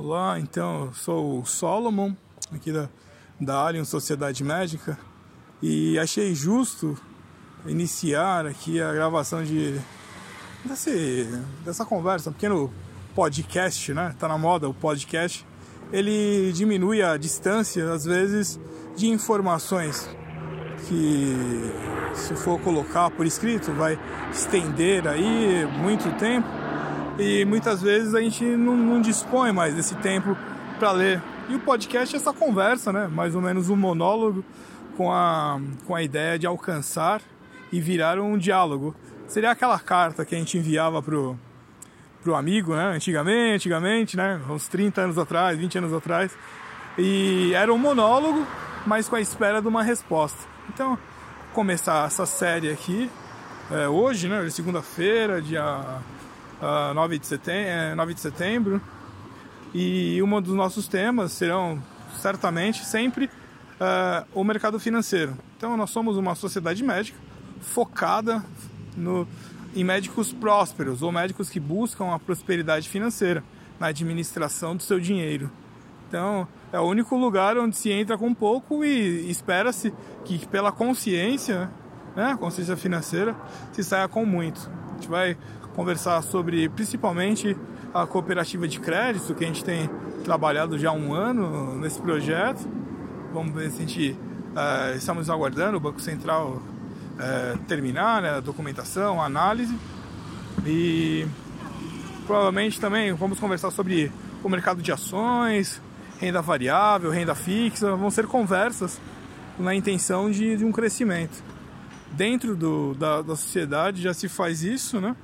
Olá, então, eu sou o Solomon, aqui da, da Alien Sociedade Médica, e achei justo iniciar aqui a gravação de desse, dessa conversa, um pequeno podcast, né? Tá na moda o podcast. Ele diminui a distância, às vezes, de informações que, se for colocar por escrito, vai estender aí muito tempo e muitas vezes a gente não, não dispõe mais desse tempo para ler. E o podcast é essa conversa, né? Mais ou menos um monólogo com a, com a ideia de alcançar e virar um diálogo. Seria aquela carta que a gente enviava pro, pro amigo, né? Antigamente, antigamente, né? Uns 30 anos atrás, 20 anos atrás. E era um monólogo, mas com a espera de uma resposta. Então, começar essa série aqui é, hoje, né? Segunda-feira, dia uh, 9, de setembro, 9 de setembro. E um dos nossos temas serão, certamente, sempre uh, o mercado financeiro. Então, nós somos uma sociedade médica focada no, em médicos prósperos ou médicos que buscam a prosperidade financeira na administração do seu dinheiro. Então, é o único lugar onde se entra com pouco e espera-se que, pela consciência, né, consciência financeira, se saia com muito. A gente vai conversar sobre principalmente a cooperativa de crédito, que a gente tem trabalhado já há um ano nesse projeto. Vamos ver se a gente uh, estamos aguardando o Banco Central uh, terminar né, a documentação, a análise. E provavelmente também vamos conversar sobre o mercado de ações, renda variável, renda fixa. Vão ser conversas na intenção de, de um crescimento. Dentro do, da, da sociedade já se faz isso, né?